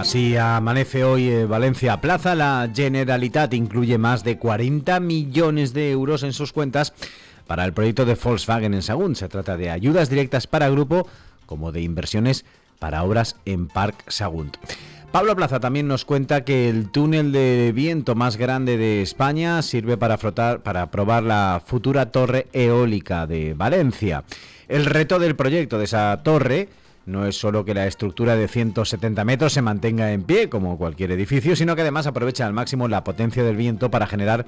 Así amanece hoy eh, Valencia Plaza. La Generalitat incluye más de 40 millones de euros en sus cuentas para el proyecto de Volkswagen en Sagún. Se trata de ayudas directas para grupo como de inversiones para obras en Park Sagunt. Pablo Plaza también nos cuenta que el túnel de viento más grande de España sirve para, frotar, para probar la futura torre eólica de Valencia. El reto del proyecto de esa torre no es solo que la estructura de 170 metros se mantenga en pie, como cualquier edificio, sino que además aprovecha al máximo la potencia del viento para generar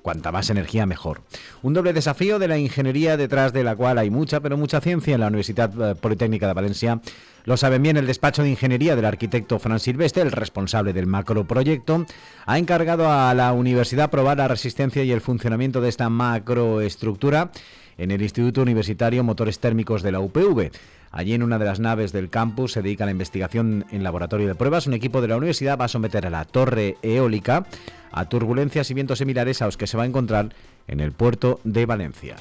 cuanta más energía mejor. Un doble desafío de la ingeniería detrás de la cual hay mucha, pero mucha ciencia en la Universidad eh, Politécnica de Valencia. Lo saben bien el despacho de ingeniería del arquitecto Fran Silvestre, el responsable del macroproyecto, ha encargado a la universidad probar la resistencia y el funcionamiento de esta macroestructura en el Instituto Universitario Motores Térmicos de la UPV. Allí en una de las naves del campus se dedica a la investigación en laboratorio de pruebas. Un equipo de la universidad va a someter a la torre eólica a turbulencias y vientos similares a los que se va a encontrar en el puerto de Valencia.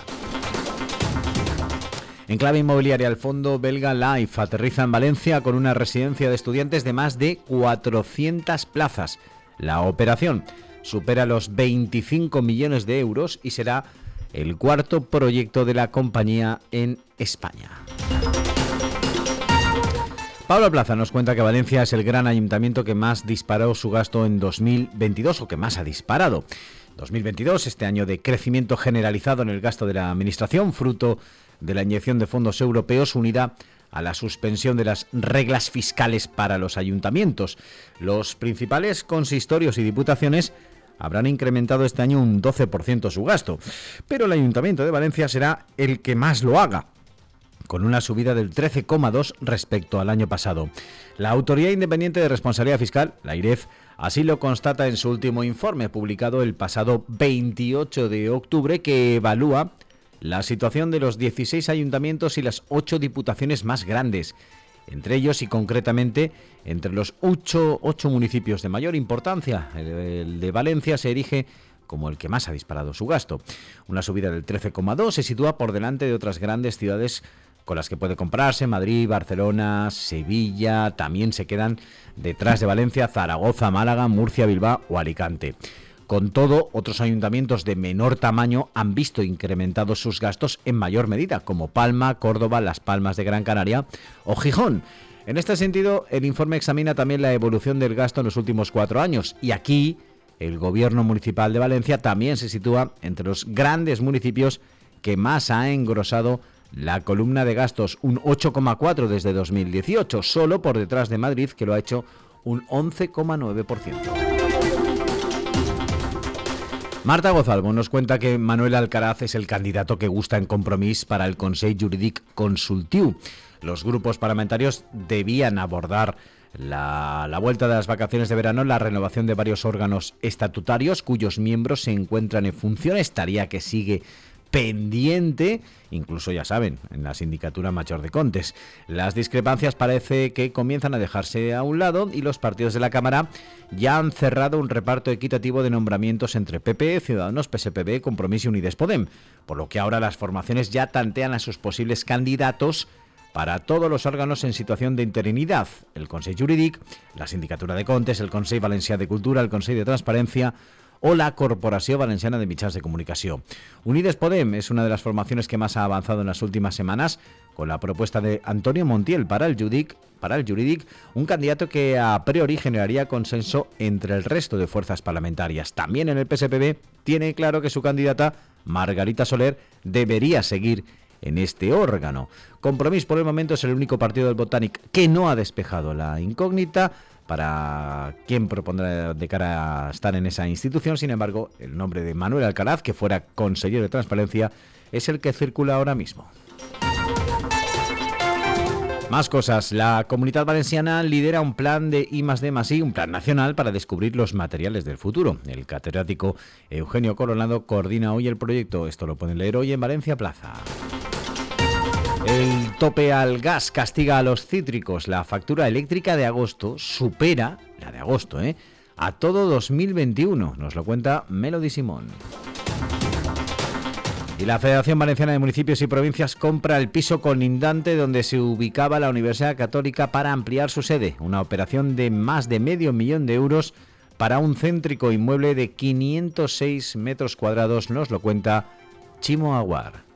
En clave inmobiliaria, el fondo belga Life aterriza en Valencia con una residencia de estudiantes de más de 400 plazas. La operación supera los 25 millones de euros y será el cuarto proyecto de la compañía en España. Pablo Plaza nos cuenta que Valencia es el gran ayuntamiento que más disparó su gasto en 2022 o que más ha disparado. 2022, este año de crecimiento generalizado en el gasto de la Administración, fruto de la inyección de fondos europeos unida a la suspensión de las reglas fiscales para los ayuntamientos. Los principales consistorios y diputaciones habrán incrementado este año un 12% su gasto, pero el Ayuntamiento de Valencia será el que más lo haga, con una subida del 13,2 respecto al año pasado. La Autoridad Independiente de Responsabilidad Fiscal, la IREF, así lo constata en su último informe publicado el pasado 28 de octubre que evalúa la situación de los 16 ayuntamientos y las 8 diputaciones más grandes. Entre ellos y concretamente entre los 8, municipios de mayor importancia, el de Valencia se erige como el que más ha disparado su gasto. Una subida del 13,2 se sitúa por delante de otras grandes ciudades con las que puede comprarse. Madrid, Barcelona, Sevilla, también se quedan detrás de Valencia, Zaragoza, Málaga, Murcia, Bilbao o Alicante. Con todo, otros ayuntamientos de menor tamaño han visto incrementados sus gastos en mayor medida, como Palma, Córdoba, Las Palmas de Gran Canaria o Gijón. En este sentido, el informe examina también la evolución del gasto en los últimos cuatro años y aquí el gobierno municipal de Valencia también se sitúa entre los grandes municipios que más ha engrosado la columna de gastos un 8,4 desde 2018, solo por detrás de Madrid, que lo ha hecho un 11,9%. Marta Gozalvo nos cuenta que Manuel Alcaraz es el candidato que gusta en compromiso para el Consejo Jurídic Consultiu. Los grupos parlamentarios debían abordar la, la, vuelta de las vacaciones de verano, la renovación de varios órganos estatutarios cuyos miembros se encuentran en función, estaría que sigue pendiente, incluso ya saben, en la sindicatura mayor de Contes. Las discrepancias parece que comienzan a dejarse a un lado y los partidos de la Cámara ya han cerrado un reparto equitativo de nombramientos entre PP, Ciudadanos, PSPB, Compromiso y Unides Podem, por lo que ahora las formaciones ya tantean a sus posibles candidatos para todos los órganos en situación de interinidad, el Consejo Jurídic, la Sindicatura de Contes, el Consejo Valencià de Cultura, el Consejo de Transparencia o la Corporación Valenciana de Mitjans de Comunicación. Unides Podem es una de las formaciones que más ha avanzado en las últimas semanas con la propuesta de Antonio Montiel para el Judic, para el Juridic, un candidato que a priori generaría consenso entre el resto de fuerzas parlamentarias. También en el PSPB tiene claro que su candidata, Margarita Soler, debería seguir en este órgano. Compromís por el momento es el único partido del Botanic que no ha despejado la incógnita para quién propondrá de cara a estar en esa institución. Sin embargo, el nombre de Manuel Alcaraz, que fuera consejero de transparencia, es el que circula ahora mismo. Más cosas. La comunidad valenciana lidera un plan de I D I, un plan nacional para descubrir los materiales del futuro. El catedrático Eugenio Coronado coordina hoy el proyecto. Esto lo pueden leer hoy en Valencia Plaza. El tope al gas castiga a los cítricos. La factura eléctrica de agosto supera, la de agosto, ¿eh? a todo 2021. Nos lo cuenta Melody Simón. Y la Federación Valenciana de Municipios y Provincias compra el piso colindante donde se ubicaba la Universidad Católica para ampliar su sede, una operación de más de medio millón de euros para un céntrico inmueble de 506 metros cuadrados, nos lo cuenta Chimo Aguar.